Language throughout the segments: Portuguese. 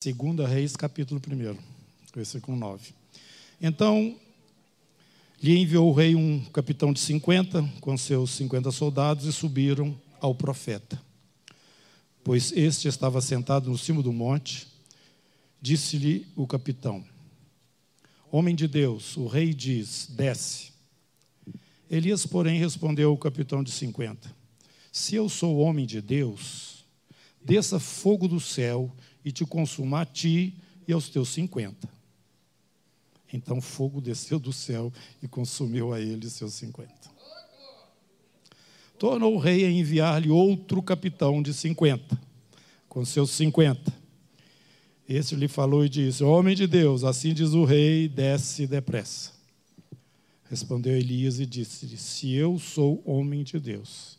Segunda Reis, capítulo 1, versículo 9. Então, lhe enviou o rei um capitão de 50, com seus 50 soldados, e subiram ao profeta. Pois este estava sentado no cimo do monte, disse-lhe o capitão: Homem de Deus, o rei diz: desce. Elias, porém, respondeu ao capitão de 50: Se eu sou homem de Deus, desça fogo do céu e te consuma a ti e aos teus cinquenta. Então fogo desceu do céu e consumiu a ele seus cinquenta. Tornou o rei a enviar-lhe outro capitão de cinquenta, com seus cinquenta. Este lhe falou e disse: Homem de Deus, assim diz o rei, desce depressa. Respondeu Elias e disse-lhe: Se eu sou homem de Deus,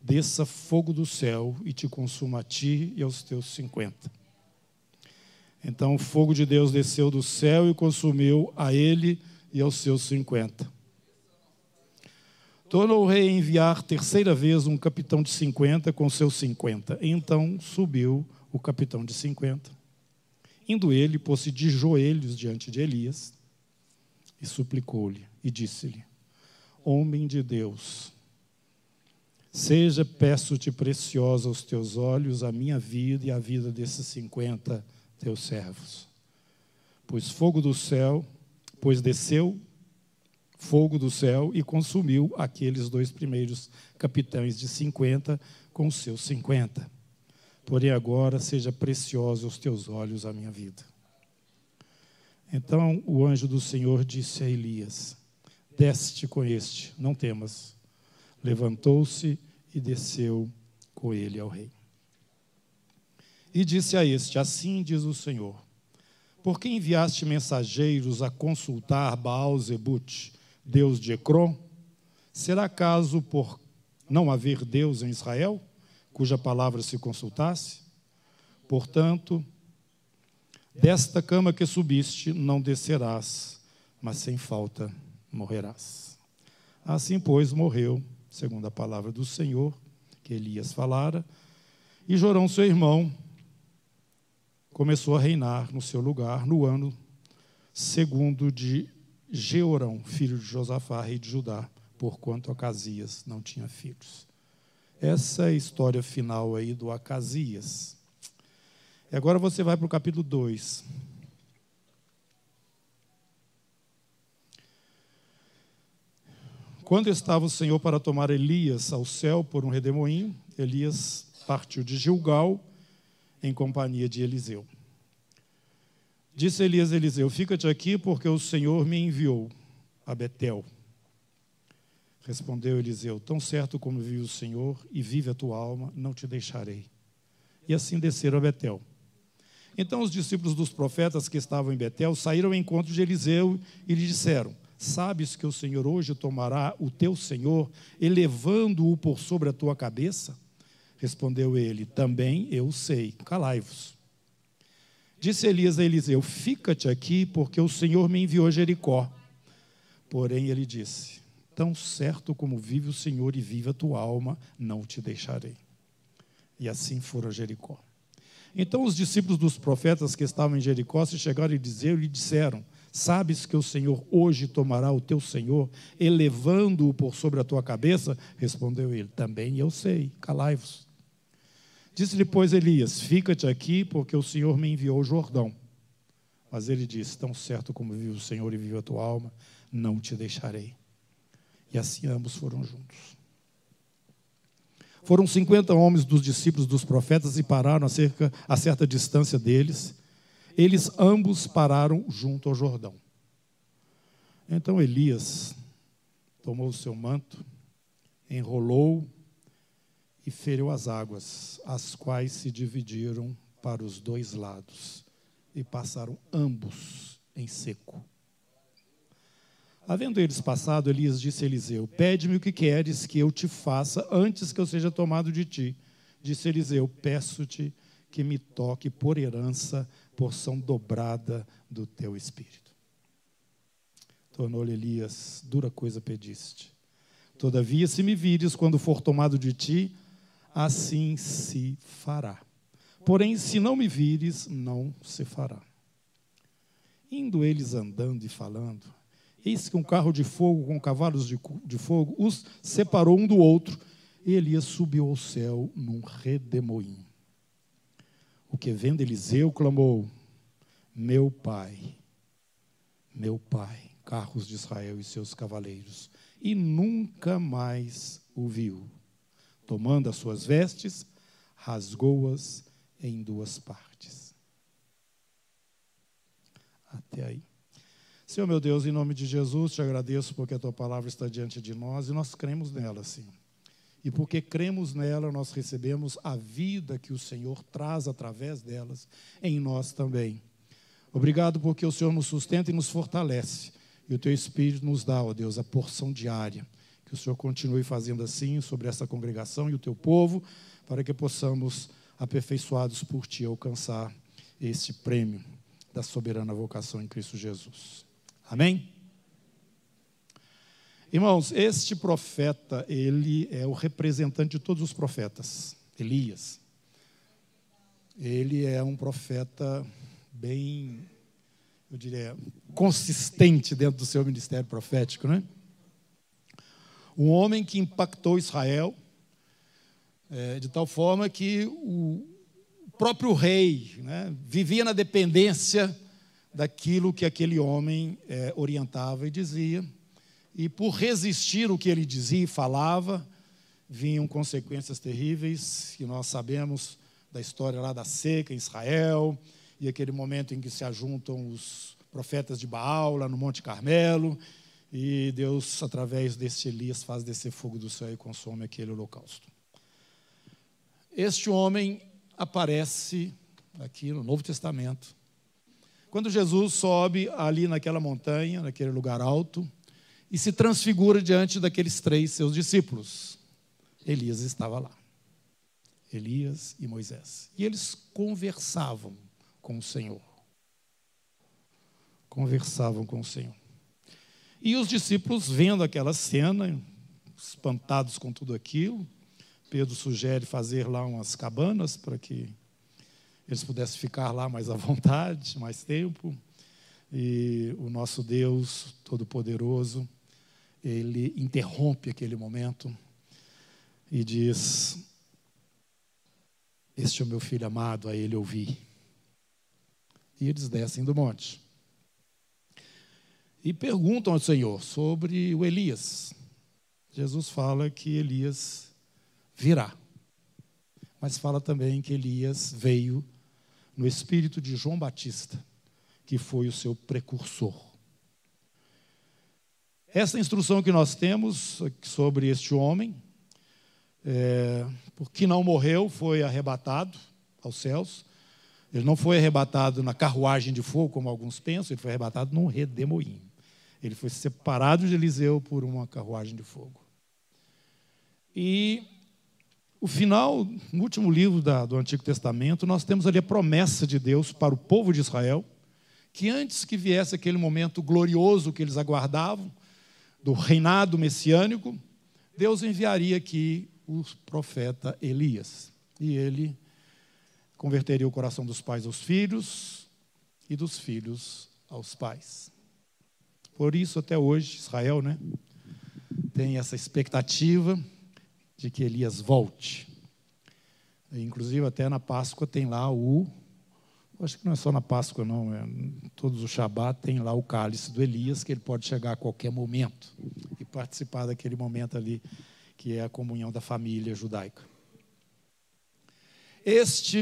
desça fogo do céu e te consuma a ti e aos teus cinquenta. Então o fogo de Deus desceu do céu e consumiu a ele e aos seus cinquenta. Tornou o rei enviar terceira vez um capitão de cinquenta com seus cinquenta. Então subiu o capitão de cinquenta. Indo ele, pôs-se de joelhos diante de Elias e suplicou-lhe e disse-lhe: Homem de Deus, Seja, peço-te, preciosa aos teus olhos a minha vida e a vida desses cinquenta teus servos. Pois fogo do céu, pois desceu fogo do céu e consumiu aqueles dois primeiros capitães de cinquenta com seus cinquenta. Porém agora seja preciosa aos teus olhos a minha vida. Então o anjo do Senhor disse a Elias: Desce com este, não temas. Levantou-se e desceu com ele ao rei. E disse a este: Assim diz o Senhor: Por que enviaste mensageiros a consultar Baal-Zebut, deus de Ecrom? Será caso por não haver Deus em Israel, cuja palavra se consultasse? Portanto, desta cama que subiste não descerás, mas sem falta morrerás. Assim, pois, morreu segundo a palavra do Senhor, que Elias falara, e Jorão, seu irmão, começou a reinar no seu lugar no ano segundo de Jeorão, filho de Josafá, rei de Judá, porquanto Acasias não tinha filhos. Essa é a história final aí do Acasias. E agora você vai para o capítulo 2. Quando estava o Senhor para tomar Elias ao céu por um redemoinho, Elias partiu de Gilgal em companhia de Eliseu. Disse Elias a Eliseu: Fica-te aqui, porque o Senhor me enviou a Betel. Respondeu Eliseu: Tão certo como vive o Senhor e vive a tua alma, não te deixarei. E assim desceram a Betel. Então os discípulos dos profetas que estavam em Betel saíram ao encontro de Eliseu e lhe disseram: Sabes que o Senhor hoje tomará o teu Senhor, elevando-o por sobre a tua cabeça? Respondeu ele: Também eu sei. Calai-vos. Disse Elias a Eliseu: Fica-te aqui, porque o Senhor me enviou a Jericó. Porém, ele disse: Tão certo como vive o Senhor e vive a tua alma, não te deixarei. E assim foram a Jericó. Então os discípulos dos profetas que estavam em Jericó se chegaram e lhe disseram: Sabes que o Senhor hoje tomará o teu Senhor, elevando-o por sobre a tua cabeça? Respondeu ele: Também eu sei, calai-vos. Disse-lhe, pois, Elias: Fica-te aqui, porque o Senhor me enviou o Jordão. Mas ele disse: Tão certo como vive o Senhor e vive a tua alma, não te deixarei. E assim ambos foram juntos. Foram cinquenta homens dos discípulos dos profetas e pararam a, cerca, a certa distância deles eles ambos pararam junto ao Jordão. Então Elias tomou o seu manto, enrolou e feriu as águas, as quais se dividiram para os dois lados e passaram ambos em seco. Havendo eles passado, Elias disse a Eliseu: Pede-me o que queres que eu te faça antes que eu seja tomado de ti. Disse Eliseu: Peço-te que me toque por herança porção dobrada do teu espírito. Tornou-lhe Elias: Dura coisa pediste. Todavia, se me vires quando for tomado de ti, assim se fará. Porém, se não me vires, não se fará. Indo eles andando e falando, eis que um carro de fogo com cavalos de, de fogo os separou um do outro, e Elias subiu ao céu num redemoinho. O que vendo Eliseu clamou: Meu pai, meu pai, carros de Israel e seus cavaleiros, e nunca mais o viu. Tomando as suas vestes, rasgou-as em duas partes. Até aí. Senhor meu Deus, em nome de Jesus, te agradeço porque a tua palavra está diante de nós e nós cremos nela, sim. E porque cremos nela, nós recebemos a vida que o Senhor traz através delas em nós também. Obrigado porque o Senhor nos sustenta e nos fortalece. E o teu Espírito nos dá, ó Deus, a porção diária. Que o Senhor continue fazendo assim sobre essa congregação e o teu povo, para que possamos, aperfeiçoados por ti, alcançar este prêmio da soberana vocação em Cristo Jesus. Amém? Irmãos, este profeta, ele é o representante de todos os profetas, Elias. Ele é um profeta bem, eu diria, consistente dentro do seu ministério profético, né? Um homem que impactou Israel é, de tal forma que o próprio rei né, vivia na dependência daquilo que aquele homem é, orientava e dizia. E por resistir o que ele dizia e falava, vinham consequências terríveis, que nós sabemos da história lá da seca em Israel, e aquele momento em que se ajuntam os profetas de Baal lá no Monte Carmelo, e Deus, através desse Elias, faz descer fogo do céu e consome aquele holocausto. Este homem aparece aqui no Novo Testamento. Quando Jesus sobe ali naquela montanha, naquele lugar alto, e se transfigura diante daqueles três seus discípulos. Elias estava lá. Elias e Moisés. E eles conversavam com o Senhor. Conversavam com o Senhor. E os discípulos, vendo aquela cena, espantados com tudo aquilo, Pedro sugere fazer lá umas cabanas para que eles pudessem ficar lá mais à vontade, mais tempo. E o nosso Deus Todo-Poderoso, ele interrompe aquele momento e diz: Este é o meu filho amado, a ele ouvi. E eles descem do monte. E perguntam ao Senhor sobre o Elias. Jesus fala que Elias virá. Mas fala também que Elias veio no espírito de João Batista, que foi o seu precursor. Essa instrução que nós temos sobre este homem, é, porque não morreu, foi arrebatado aos céus. Ele não foi arrebatado na carruagem de fogo, como alguns pensam, ele foi arrebatado num redemoinho. Ele foi separado de Eliseu por uma carruagem de fogo. E o final, no último livro da, do Antigo Testamento, nós temos ali a promessa de Deus para o povo de Israel, que antes que viesse aquele momento glorioso que eles aguardavam, do reinado messiânico, Deus enviaria aqui o profeta Elias. E ele converteria o coração dos pais aos filhos e dos filhos aos pais. Por isso, até hoje, Israel né, tem essa expectativa de que Elias volte. Inclusive, até na Páscoa tem lá o. Acho que não é só na Páscoa, não. É, todos os Shabat tem lá o cálice do Elias, que ele pode chegar a qualquer momento e participar daquele momento ali, que é a comunhão da família judaica. Este,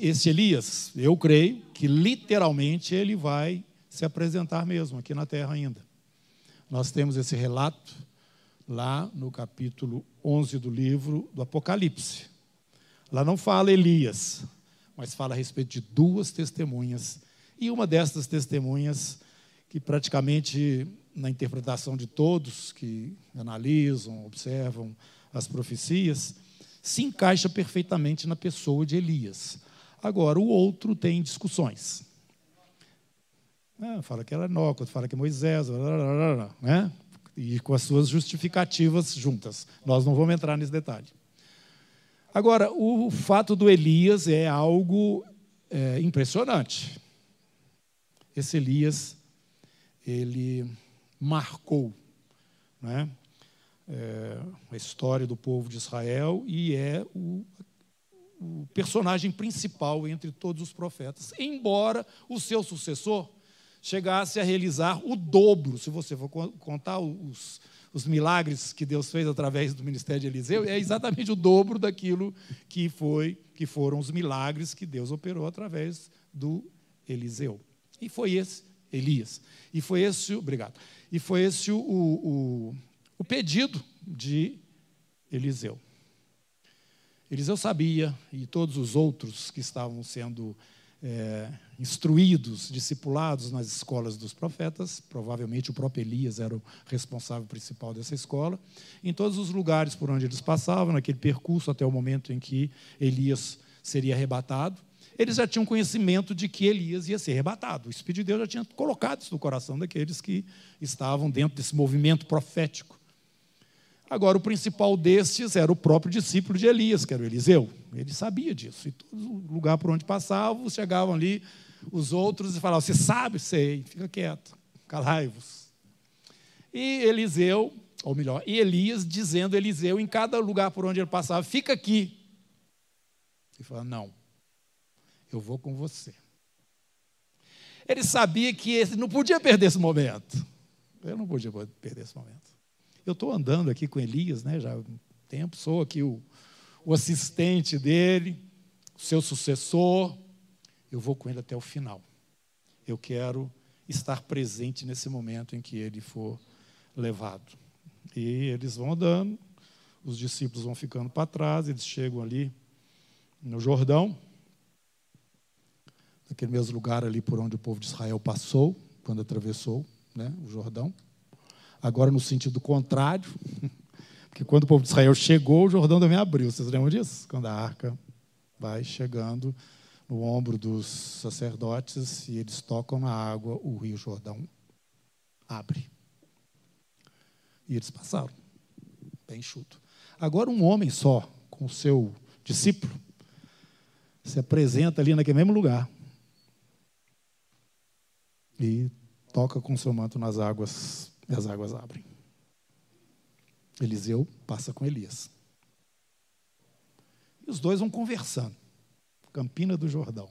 este Elias, eu creio que literalmente ele vai se apresentar mesmo aqui na terra ainda. Nós temos esse relato lá no capítulo 11 do livro do Apocalipse. Lá não fala Elias, mas fala a respeito de duas testemunhas. E uma dessas testemunhas, que praticamente na interpretação de todos que analisam, observam as profecias, se encaixa perfeitamente na pessoa de Elias. Agora, o outro tem discussões. Ah, fala que era Enoque, fala que é Moisés, blá, blá, blá, né? e com as suas justificativas juntas. Nós não vamos entrar nesse detalhe. Agora, o fato do Elias é algo é, impressionante. Esse Elias, ele marcou né, é, a história do povo de Israel e é o, o personagem principal entre todos os profetas, embora o seu sucessor chegasse a realizar o dobro, se você for contar os, os milagres que Deus fez através do ministério de Eliseu, é exatamente o dobro daquilo que foi que foram os milagres que Deus operou através do Eliseu. E foi esse Elias. E foi esse, obrigado. E foi esse o, o, o pedido de Eliseu. Eliseu sabia, e todos os outros que estavam sendo é, instruídos, discipulados nas escolas dos profetas, provavelmente o próprio Elias era o responsável principal dessa escola, em todos os lugares por onde eles passavam, naquele percurso até o momento em que Elias seria arrebatado, eles já tinham conhecimento de que Elias ia ser arrebatado. O Espírito de Deus já tinha colocado isso no coração daqueles que estavam dentro desse movimento profético. Agora, o principal destes era o próprio discípulo de Elias, que era o Eliseu. Ele sabia disso. E todo lugar por onde passavam, chegavam ali os outros e falavam: Você sabe? Sei, fica quieto, calai-vos. E Eliseu, ou melhor, e Elias dizendo a Eliseu em cada lugar por onde ele passava: Fica aqui. Ele falou: Não, eu vou com você. Ele sabia que ele não podia perder esse momento. Eu não podia perder esse momento. Eu estou andando aqui com Elias, né, já há um tempo, sou aqui o, o assistente dele, seu sucessor. Eu vou com ele até o final. Eu quero estar presente nesse momento em que ele for levado. E eles vão andando, os discípulos vão ficando para trás, eles chegam ali no Jordão, naquele mesmo lugar ali por onde o povo de Israel passou, quando atravessou né, o Jordão. Agora, no sentido contrário, porque quando o povo de Israel chegou, o Jordão também abriu. Vocês lembram disso? Quando a arca vai chegando no ombro dos sacerdotes e eles tocam na água, o rio Jordão abre. E eles passaram, bem enxuto. Agora, um homem só, com o seu discípulo, se apresenta ali naquele mesmo lugar e toca com seu manto nas águas e as águas abrem. Eliseu passa com Elias. E os dois vão conversando. Campina do Jordão.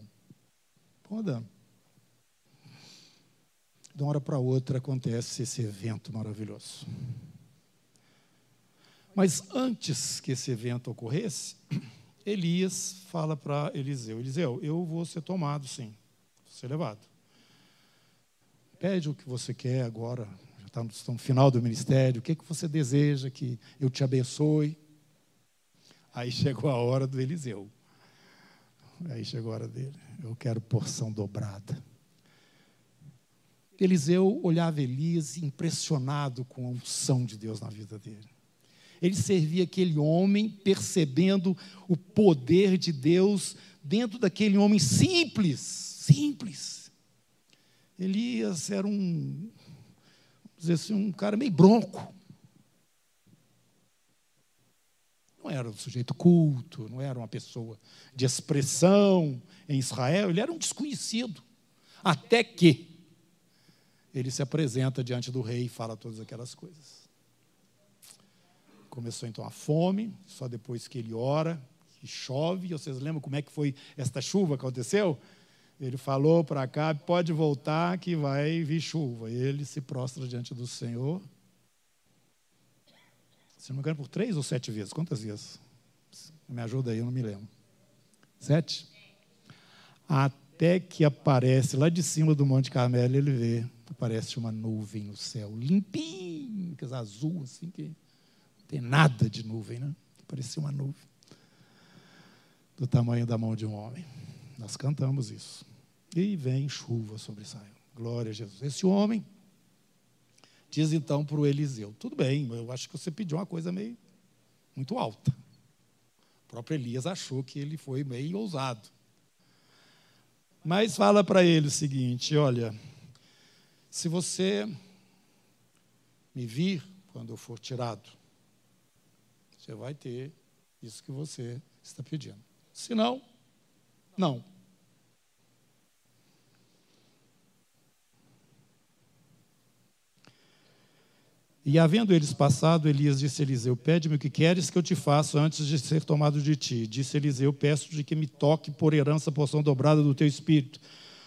Andando. De uma hora para outra acontece esse evento maravilhoso. Mas antes que esse evento ocorresse, Elias fala para Eliseu: Eliseu, eu vou ser tomado, sim, vou ser levado. Pede o que você quer agora, está no final do ministério, o que, que você deseja que eu te abençoe? Aí chegou a hora do Eliseu. Aí chegou a hora dele. Eu quero porção dobrada. Eliseu olhava Elias impressionado com a unção de Deus na vida dele. Ele servia aquele homem percebendo o poder de Deus dentro daquele homem simples, simples. Elias era um dizer assim, um cara meio bronco. Não era um sujeito culto, não era uma pessoa de expressão em Israel, ele era um desconhecido. Até que ele se apresenta diante do rei e fala todas aquelas coisas. Começou então a fome, só depois que ele ora, que chove. Vocês lembram como é que foi esta chuva que aconteceu? Ele falou para cá, pode voltar que vai vir chuva. Ele se prostra diante do Senhor. Se não me engano, por três ou sete vezes. Quantas vezes? Me ajuda aí, eu não me lembro. Sete? Até que aparece lá de cima do Monte Carmelo, ele vê, aparece uma nuvem no céu, limpinho, que azul, assim, que não tem nada de nuvem, né? Parecia uma nuvem do tamanho da mão de um homem. Nós cantamos isso. E vem chuva sobre Israel. Glória a Jesus. Esse homem diz então para o Eliseu: Tudo bem, eu acho que você pediu uma coisa meio muito alta. O próprio Elias achou que ele foi meio ousado. Mas fala para ele o seguinte: Olha, se você me vir quando eu for tirado, você vai ter isso que você Está pedindo. Se não, não. E havendo eles passado, Elias disse a Eliseu: Pede-me o que queres que eu te faça antes de ser tomado de ti. Disse Eliseu: Peço-te que me toque por herança a porção dobrada do teu espírito.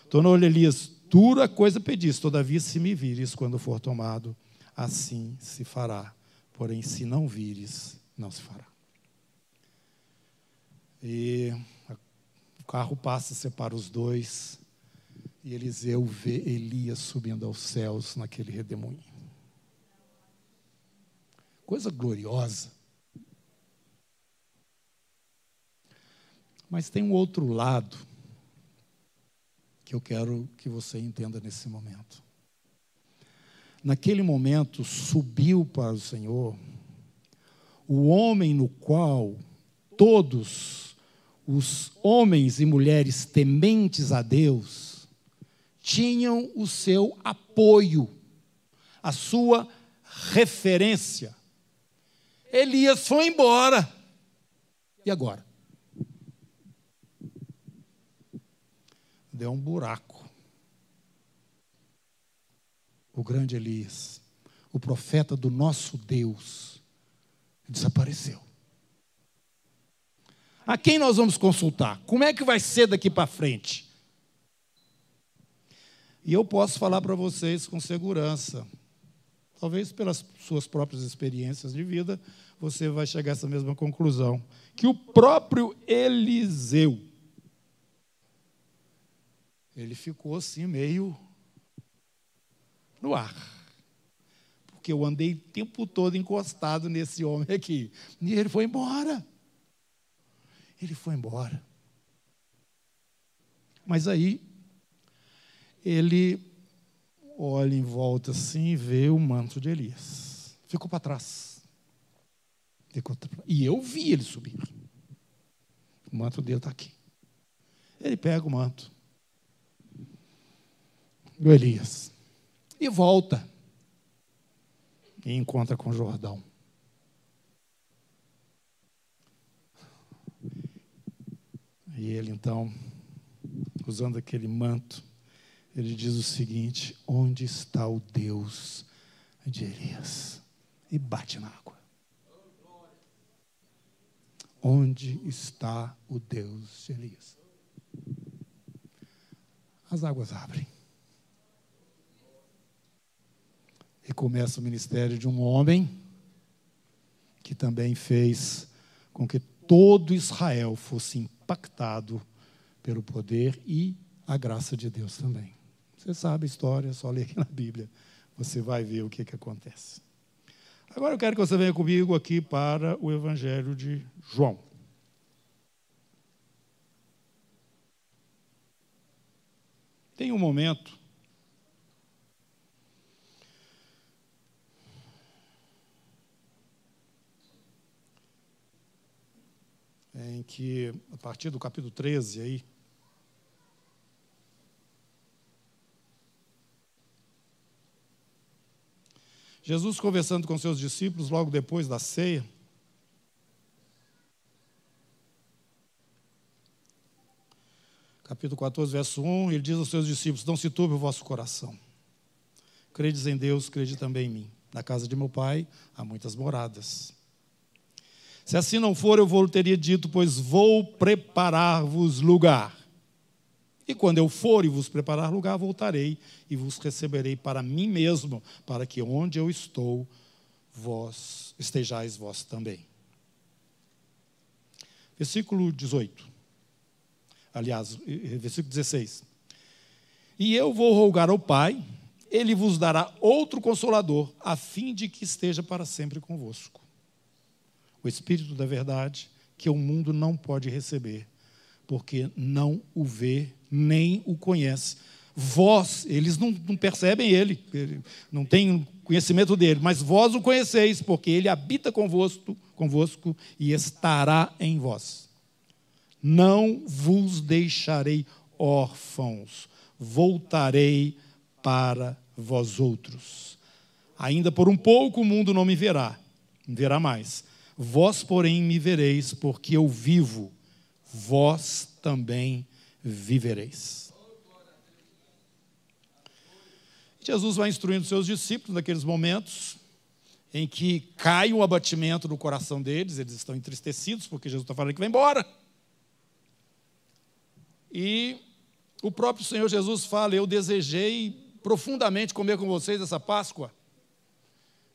Tornou-lhe Elias: Dura coisa pediste, todavia, se me vires quando for tomado, assim se fará. Porém, se não vires, não se fará. E o carro passa, separa os dois, e Eliseu vê Elias subindo aos céus naquele redemoinho coisa gloriosa. Mas tem um outro lado que eu quero que você entenda nesse momento. Naquele momento subiu para o Senhor o homem no qual todos os homens e mulheres tementes a Deus tinham o seu apoio, a sua referência. Elias foi embora. E agora? Deu um buraco. O grande Elias, o profeta do nosso Deus, desapareceu. A quem nós vamos consultar? Como é que vai ser daqui para frente? E eu posso falar para vocês com segurança talvez pelas suas próprias experiências de vida, você vai chegar a essa mesma conclusão. Que o próprio Eliseu, ele ficou assim meio no ar. Porque eu andei o tempo todo encostado nesse homem aqui. E ele foi embora. Ele foi embora. Mas aí, ele olha em volta assim e vê o manto de Elias. Ficou para trás. E eu vi ele subir. O manto dele está aqui. Ele pega o manto do Elias e volta e encontra com Jordão. E ele então, usando aquele manto, ele diz o seguinte: Onde está o Deus de Elias? E bate na água. Onde está o Deus de Elias? As águas abrem. E começa o ministério de um homem que também fez com que todo Israel fosse impactado pelo poder e a graça de Deus também. Você sabe a história, é só ler aqui na Bíblia. Você vai ver o que, que acontece. Agora eu quero que você venha comigo aqui para o Evangelho de João. Tem um momento em que, a partir do capítulo 13 aí, Jesus conversando com seus discípulos logo depois da ceia. Capítulo 14, verso 1, ele diz aos seus discípulos: Não se turbe o vosso coração. Credes em Deus, crede também em mim. Na casa de meu pai há muitas moradas. Se assim não for, eu vou teria dito, pois vou preparar-vos lugar. E quando eu for e vos preparar lugar, voltarei e vos receberei para mim mesmo, para que onde eu estou, vós estejais vós também. Versículo 18. Aliás, versículo 16. E eu vou rogar ao Pai, ele vos dará outro consolador, a fim de que esteja para sempre convosco. O Espírito da Verdade, que o mundo não pode receber, porque não o vê nem o conhece. Vós, eles não, não percebem ele, ele, não têm conhecimento dele, mas vós o conheceis, porque ele habita convosco, convosco e estará em vós. Não vos deixarei órfãos, voltarei para vós outros. Ainda por um pouco o mundo não me verá, verá mais. Vós, porém, me vereis, porque eu vivo, vós também vivereis. Jesus vai instruindo seus discípulos naqueles momentos em que cai um abatimento no coração deles, eles estão entristecidos porque Jesus está falando que vai embora. E o próprio Senhor Jesus fala: Eu desejei profundamente comer com vocês essa Páscoa.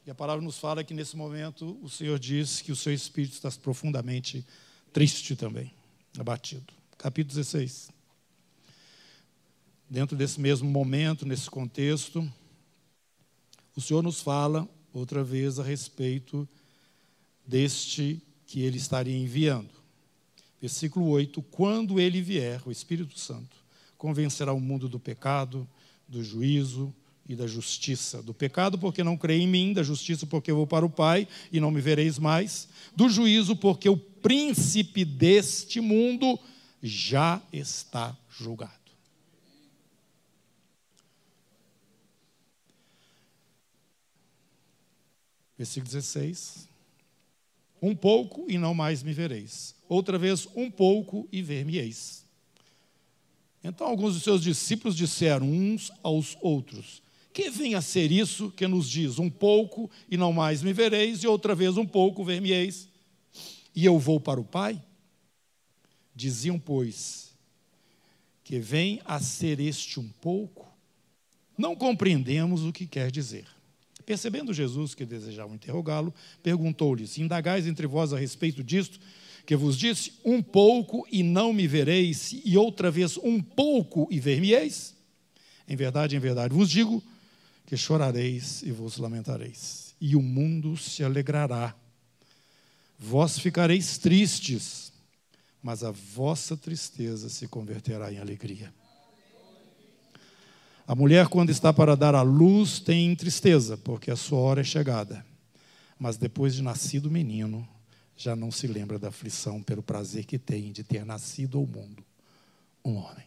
E a palavra nos fala que nesse momento o Senhor diz que o seu espírito está profundamente triste também, abatido. Capítulo 16. Dentro desse mesmo momento, nesse contexto, o Senhor nos fala outra vez a respeito deste que ele estaria enviando. Versículo 8: Quando ele vier, o Espírito Santo, convencerá o mundo do pecado, do juízo e da justiça. Do pecado, porque não creio em mim, da justiça, porque vou para o Pai e não me vereis mais, do juízo, porque o príncipe deste mundo já está julgado. Versículo 16. Um pouco e não mais me vereis. Outra vez, um pouco e ver-me-eis. Então, alguns dos seus discípulos disseram uns aos outros: Que vem a ser isso que nos diz: Um pouco e não mais me vereis, e outra vez, um pouco ver-me-eis, e eu vou para o Pai? Diziam, pois, que vem a ser este um pouco, não compreendemos o que quer dizer. Percebendo Jesus que desejavam interrogá-lo, perguntou-lhes: Indagais entre vós a respeito disto, que vos disse: Um pouco e não me vereis, e outra vez um pouco e ver-me-eis? Em verdade, em verdade vos digo que chorareis e vos lamentareis, e o mundo se alegrará. Vós ficareis tristes, mas a vossa tristeza se converterá em alegria. A mulher, quando está para dar à luz, tem tristeza, porque a sua hora é chegada. Mas depois de nascido o menino, já não se lembra da aflição pelo prazer que tem de ter nascido ao mundo um homem.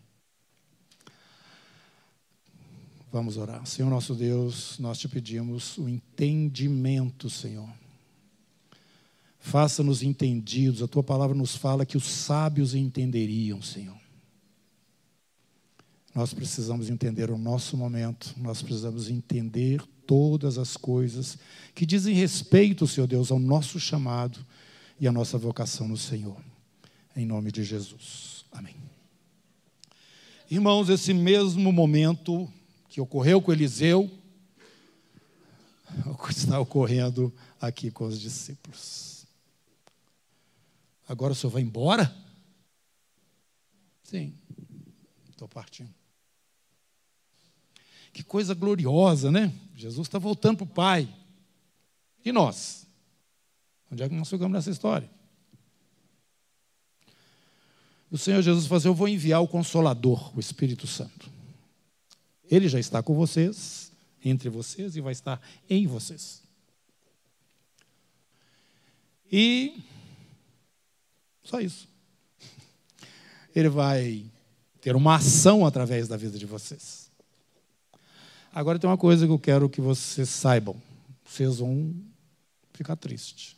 Vamos orar. Senhor nosso Deus, nós te pedimos o entendimento, Senhor. Faça-nos entendidos. A tua palavra nos fala que os sábios entenderiam, Senhor. Nós precisamos entender o nosso momento, nós precisamos entender todas as coisas que dizem respeito, Senhor Deus, ao nosso chamado e à nossa vocação no Senhor. Em nome de Jesus. Amém. Irmãos, esse mesmo momento que ocorreu com Eliseu, está ocorrendo aqui com os discípulos. Agora o senhor vai embora? Sim, estou partindo. Que coisa gloriosa, né? Jesus está voltando para o Pai. E nós? Onde é que nós ficamos nessa história? O Senhor Jesus falou assim, eu vou enviar o Consolador, o Espírito Santo. Ele já está com vocês, entre vocês, e vai estar em vocês. E só isso. Ele vai ter uma ação através da vida de vocês. Agora tem uma coisa que eu quero que vocês saibam. Vocês vão ficar tristes.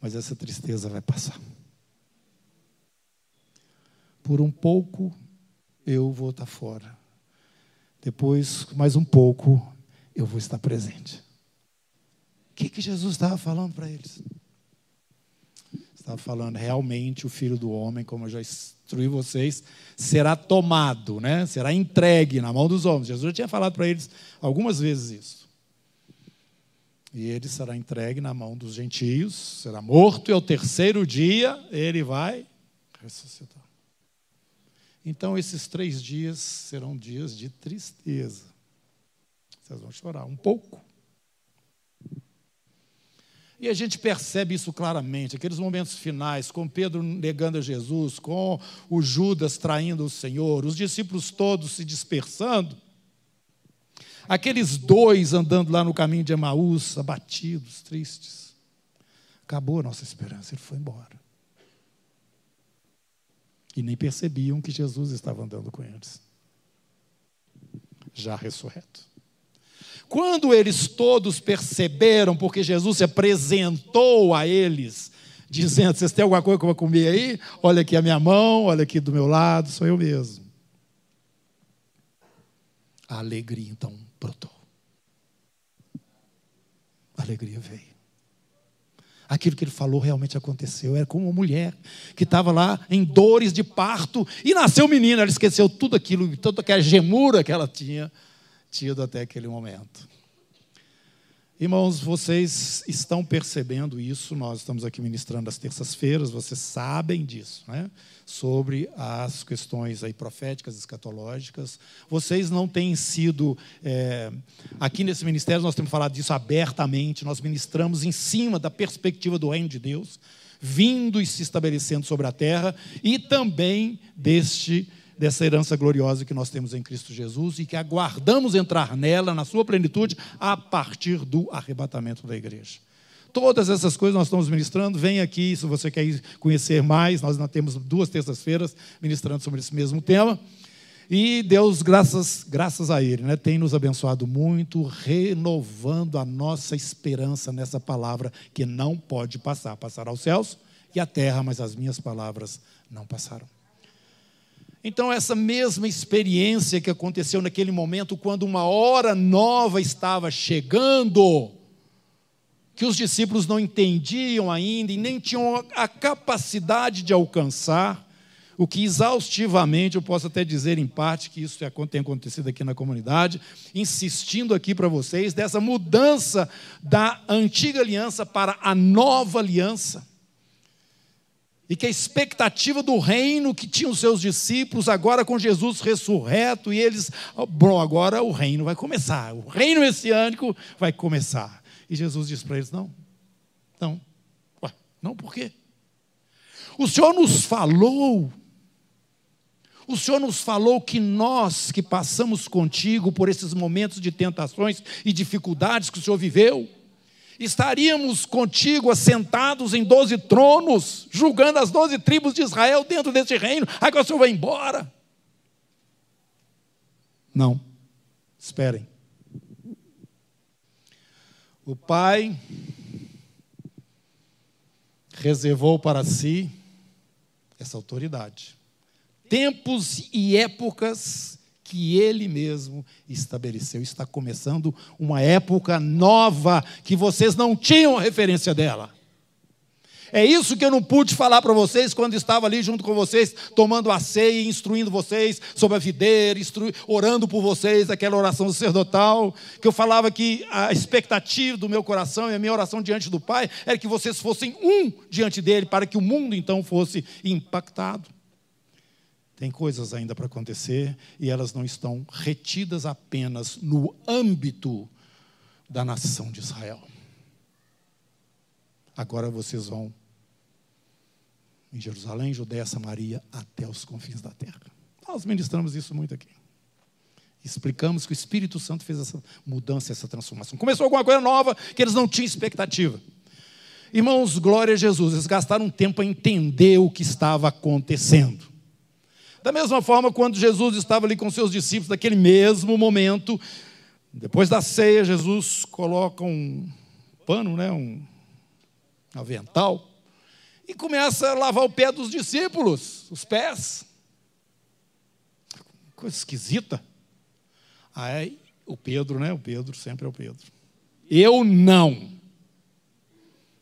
Mas essa tristeza vai passar. Por um pouco eu vou estar fora. Depois, mais um pouco, eu vou estar presente. O que, que Jesus estava falando para eles? Estava falando realmente o filho do homem, como eu já instruí vocês, será tomado, né? será entregue na mão dos homens. Jesus já tinha falado para eles algumas vezes isso. E ele será entregue na mão dos gentios, será morto, e ao terceiro dia ele vai ressuscitar. Então, esses três dias serão dias de tristeza. Vocês vão chorar um pouco. E a gente percebe isso claramente, aqueles momentos finais, com Pedro negando a Jesus, com o Judas traindo o Senhor, os discípulos todos se dispersando, aqueles dois andando lá no caminho de Emaús, abatidos, tristes. Acabou a nossa esperança, ele foi embora. E nem percebiam que Jesus estava andando com eles, já ressurreto. Quando eles todos perceberam, porque Jesus se apresentou a eles, dizendo: Vocês têm alguma coisa vou comer aí? Olha aqui a minha mão, olha aqui do meu lado, sou eu mesmo. A alegria então brotou. A alegria veio aquilo que ele falou realmente aconteceu. Era como uma mulher que estava lá em dores de parto e nasceu menino. Ela esqueceu tudo aquilo, toda aquela gemura que ela tinha tido até aquele momento. Irmãos, vocês estão percebendo isso, nós estamos aqui ministrando às terças-feiras, vocês sabem disso, né? Sobre as questões aí proféticas, escatológicas. Vocês não têm sido. É, aqui nesse ministério nós temos falado disso abertamente, nós ministramos em cima da perspectiva do reino de Deus, vindo e se estabelecendo sobre a terra, e também deste dessa herança gloriosa que nós temos em Cristo Jesus e que aguardamos entrar nela, na sua plenitude, a partir do arrebatamento da igreja. Todas essas coisas nós estamos ministrando. Vem aqui se você quer conhecer mais. Nós temos duas terças-feiras ministrando sobre esse mesmo tema. E Deus, graças, graças a Ele, né, tem nos abençoado muito, renovando a nossa esperança nessa palavra que não pode passar. Passará aos céus e a terra, mas as minhas palavras não passarão. Então, essa mesma experiência que aconteceu naquele momento, quando uma hora nova estava chegando, que os discípulos não entendiam ainda e nem tinham a capacidade de alcançar, o que exaustivamente eu posso até dizer em parte que isso tem acontecido aqui na comunidade, insistindo aqui para vocês dessa mudança da antiga aliança para a nova aliança e que a expectativa do reino que tinham seus discípulos, agora com Jesus ressurreto, e eles, bom, agora o reino vai começar, o reino messiânico vai começar. E Jesus diz para eles: não, não, Ué, não, por quê? O Senhor nos falou, o Senhor nos falou que nós que passamos contigo por esses momentos de tentações e dificuldades que o Senhor viveu, estaríamos contigo assentados em doze tronos, julgando as doze tribos de Israel dentro deste reino. Agora o senhor vai embora. Não, esperem. O Pai reservou para si essa autoridade. Tempos e épocas que ele mesmo estabeleceu. Está começando uma época nova que vocês não tinham referência dela. É isso que eu não pude falar para vocês quando estava ali junto com vocês, tomando a ceia, instruindo vocês sobre a videira, orando por vocês, aquela oração sacerdotal, que eu falava que a expectativa do meu coração e a minha oração diante do Pai era que vocês fossem um diante dele, para que o mundo então fosse impactado. Tem coisas ainda para acontecer e elas não estão retidas apenas no âmbito da nação de Israel. Agora vocês vão em Jerusalém, Judéia, Samaria, até os confins da terra. Nós ministramos isso muito aqui. Explicamos que o Espírito Santo fez essa mudança, essa transformação. Começou alguma coisa nova que eles não tinham expectativa. Irmãos, glória a Jesus, eles gastaram um tempo a entender o que estava acontecendo. Da mesma forma, quando Jesus estava ali com seus discípulos, naquele mesmo momento, depois da ceia, Jesus coloca um pano, né, um avental, e começa a lavar o pé dos discípulos, os pés. Coisa esquisita. Aí o Pedro, né? O Pedro sempre é o Pedro. Eu não.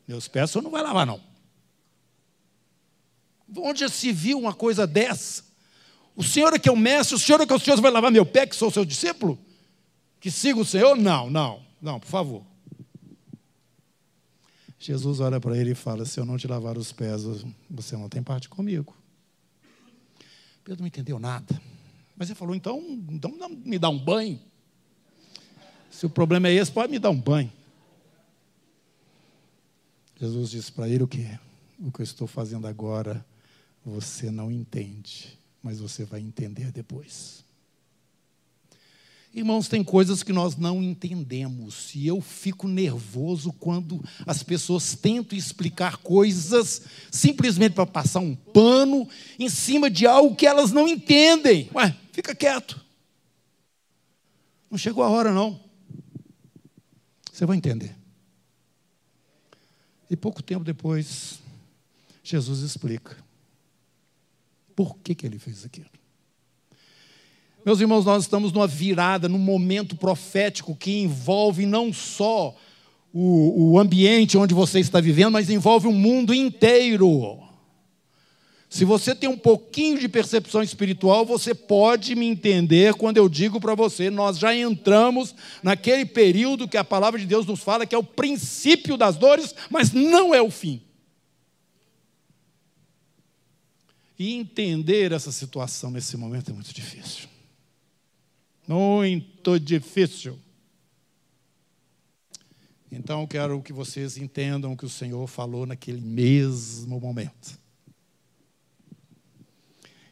Meus pés você não vai lavar, não. Onde se viu uma coisa dessa? O Senhor é que é o mestre, o Senhor é que é o Senhor vai lavar meu pé, que sou seu discípulo? Que siga o Senhor? Não, não, não, por favor. Jesus olha para ele e fala: Se eu não te lavar os pés, você não tem parte comigo. Pedro não entendeu nada. Mas ele falou: Então, então me dá um banho. Se o problema é esse, pode me dar um banho. Jesus disse para ele: O que? O que eu estou fazendo agora, você não entende mas você vai entender depois. Irmãos, tem coisas que nós não entendemos, e eu fico nervoso quando as pessoas tentam explicar coisas simplesmente para passar um pano em cima de algo que elas não entendem. Ué, fica quieto. Não chegou a hora, não. Você vai entender. E pouco tempo depois, Jesus explica por que, que ele fez aquilo. Meus irmãos, nós estamos numa virada, num momento profético que envolve não só o, o ambiente onde você está vivendo, mas envolve o mundo inteiro. Se você tem um pouquinho de percepção espiritual, você pode me entender quando eu digo para você, nós já entramos naquele período que a palavra de Deus nos fala que é o princípio das dores, mas não é o fim. E entender essa situação nesse momento é muito difícil. Muito difícil. Então, quero que vocês entendam o que o Senhor falou naquele mesmo momento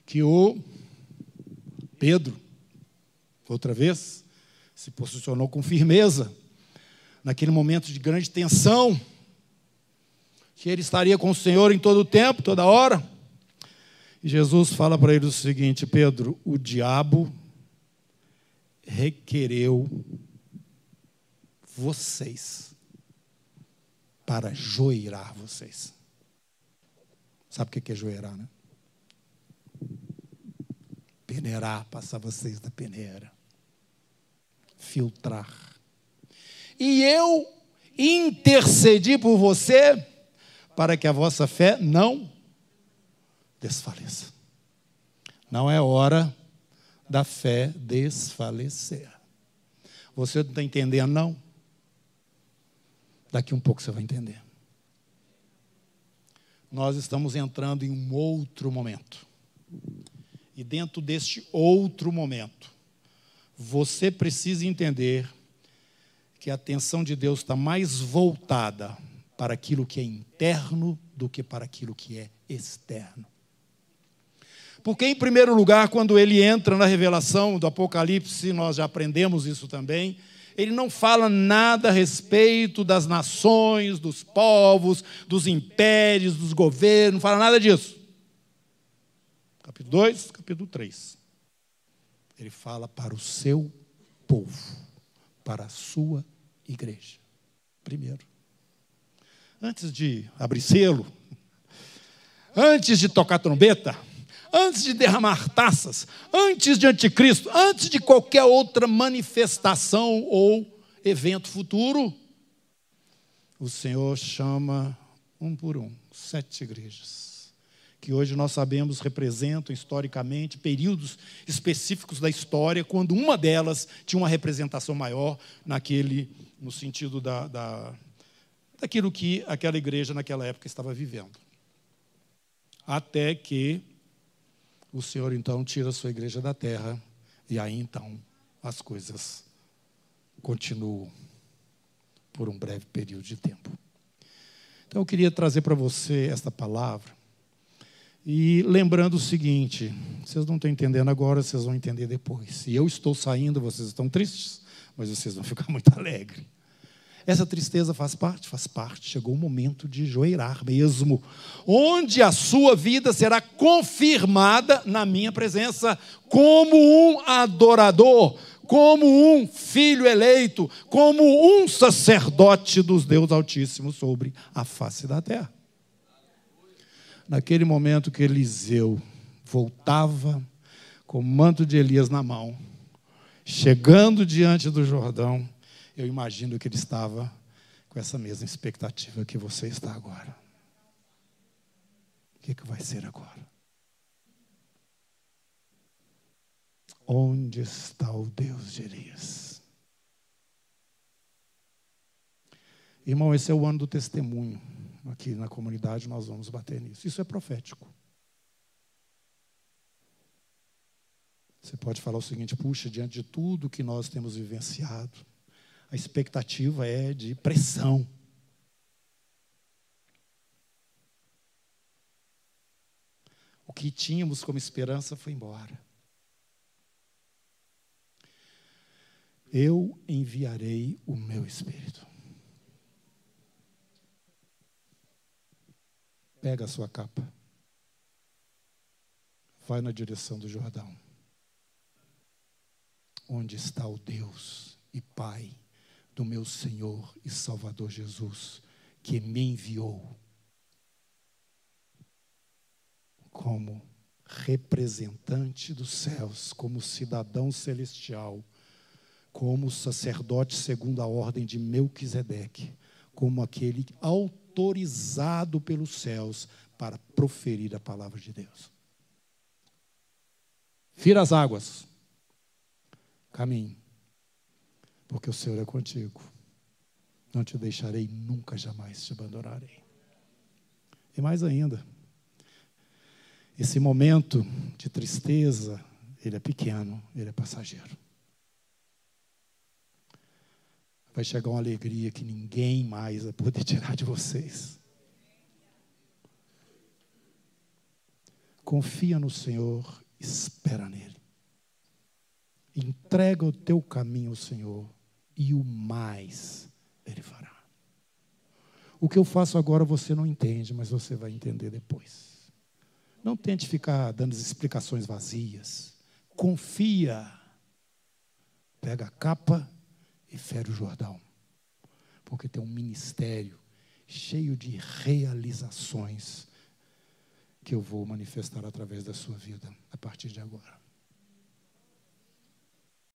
que o Pedro, outra vez, se posicionou com firmeza, naquele momento de grande tensão, que ele estaria com o Senhor em todo o tempo, toda hora. E Jesus fala para ele o seguinte: Pedro, o diabo requereu vocês para joirar vocês. Sabe o que é joirar, né? peneirar, passar vocês da peneira, filtrar. E eu intercedi por você para que a vossa fé não desfaleça. Não é hora da fé desfalecer. Você não está entendendo, não? Daqui um pouco você vai entender. Nós estamos entrando em um outro momento. E dentro deste outro momento, você precisa entender que a atenção de Deus está mais voltada para aquilo que é interno do que para aquilo que é externo. Porque, em primeiro lugar, quando ele entra na revelação do Apocalipse, nós já aprendemos isso também, ele não fala nada a respeito das nações, dos povos, dos impérios, dos governos, não fala nada disso capítulo 2, capítulo 3. Ele fala para o seu povo, para a sua igreja. Primeiro. Antes de abrir selo, antes de tocar trombeta, antes de derramar taças, antes de anticristo, antes de qualquer outra manifestação ou evento futuro, o Senhor chama um por um sete igrejas que hoje nós sabemos representam historicamente períodos específicos da história, quando uma delas tinha uma representação maior naquele, no sentido da, da, daquilo que aquela igreja naquela época estava vivendo. Até que o Senhor então tira a sua igreja da terra, e aí então as coisas continuam por um breve período de tempo. Então eu queria trazer para você esta palavra e lembrando o seguinte: vocês não estão entendendo agora, vocês vão entender depois. Se eu estou saindo, vocês estão tristes, mas vocês vão ficar muito alegres. Essa tristeza faz parte? Faz parte. Chegou o momento de joeirar mesmo, onde a sua vida será confirmada na minha presença, como um adorador, como um filho eleito, como um sacerdote dos Deus Altíssimo sobre a face da terra naquele momento que Eliseu voltava com o manto de Elias na mão, chegando diante do Jordão, eu imagino que ele estava com essa mesma expectativa que você está agora. O que, que vai ser agora? Onde está o Deus de Elias? Irmão, esse é o ano do testemunho aqui na comunidade nós vamos bater nisso. Isso é profético. Você pode falar o seguinte: puxa, diante de tudo que nós temos vivenciado, a expectativa é de pressão. O que tínhamos como esperança foi embora. Eu enviarei o meu espírito. Pega a sua capa. Vai na direção do Jordão. Onde está o Deus e Pai do meu Senhor e Salvador Jesus, que me enviou como representante dos céus, como cidadão celestial, como sacerdote segundo a ordem de Melquisedeque, como aquele autorizado pelos céus para proferir a palavra de Deus. Fira as águas, caminhe, porque o Senhor é contigo. Não te deixarei nunca, jamais te abandonarei. E mais ainda, esse momento de tristeza, ele é pequeno, ele é passageiro. Vai chegar uma alegria que ninguém mais vai poder tirar de vocês. Confia no Senhor, espera nele. Entrega o teu caminho ao Senhor e o mais ele fará. O que eu faço agora você não entende, mas você vai entender depois. Não tente ficar dando explicações vazias. Confia. Pega a capa e fere o Jordão. Porque tem um ministério cheio de realizações que eu vou manifestar através da sua vida a partir de agora.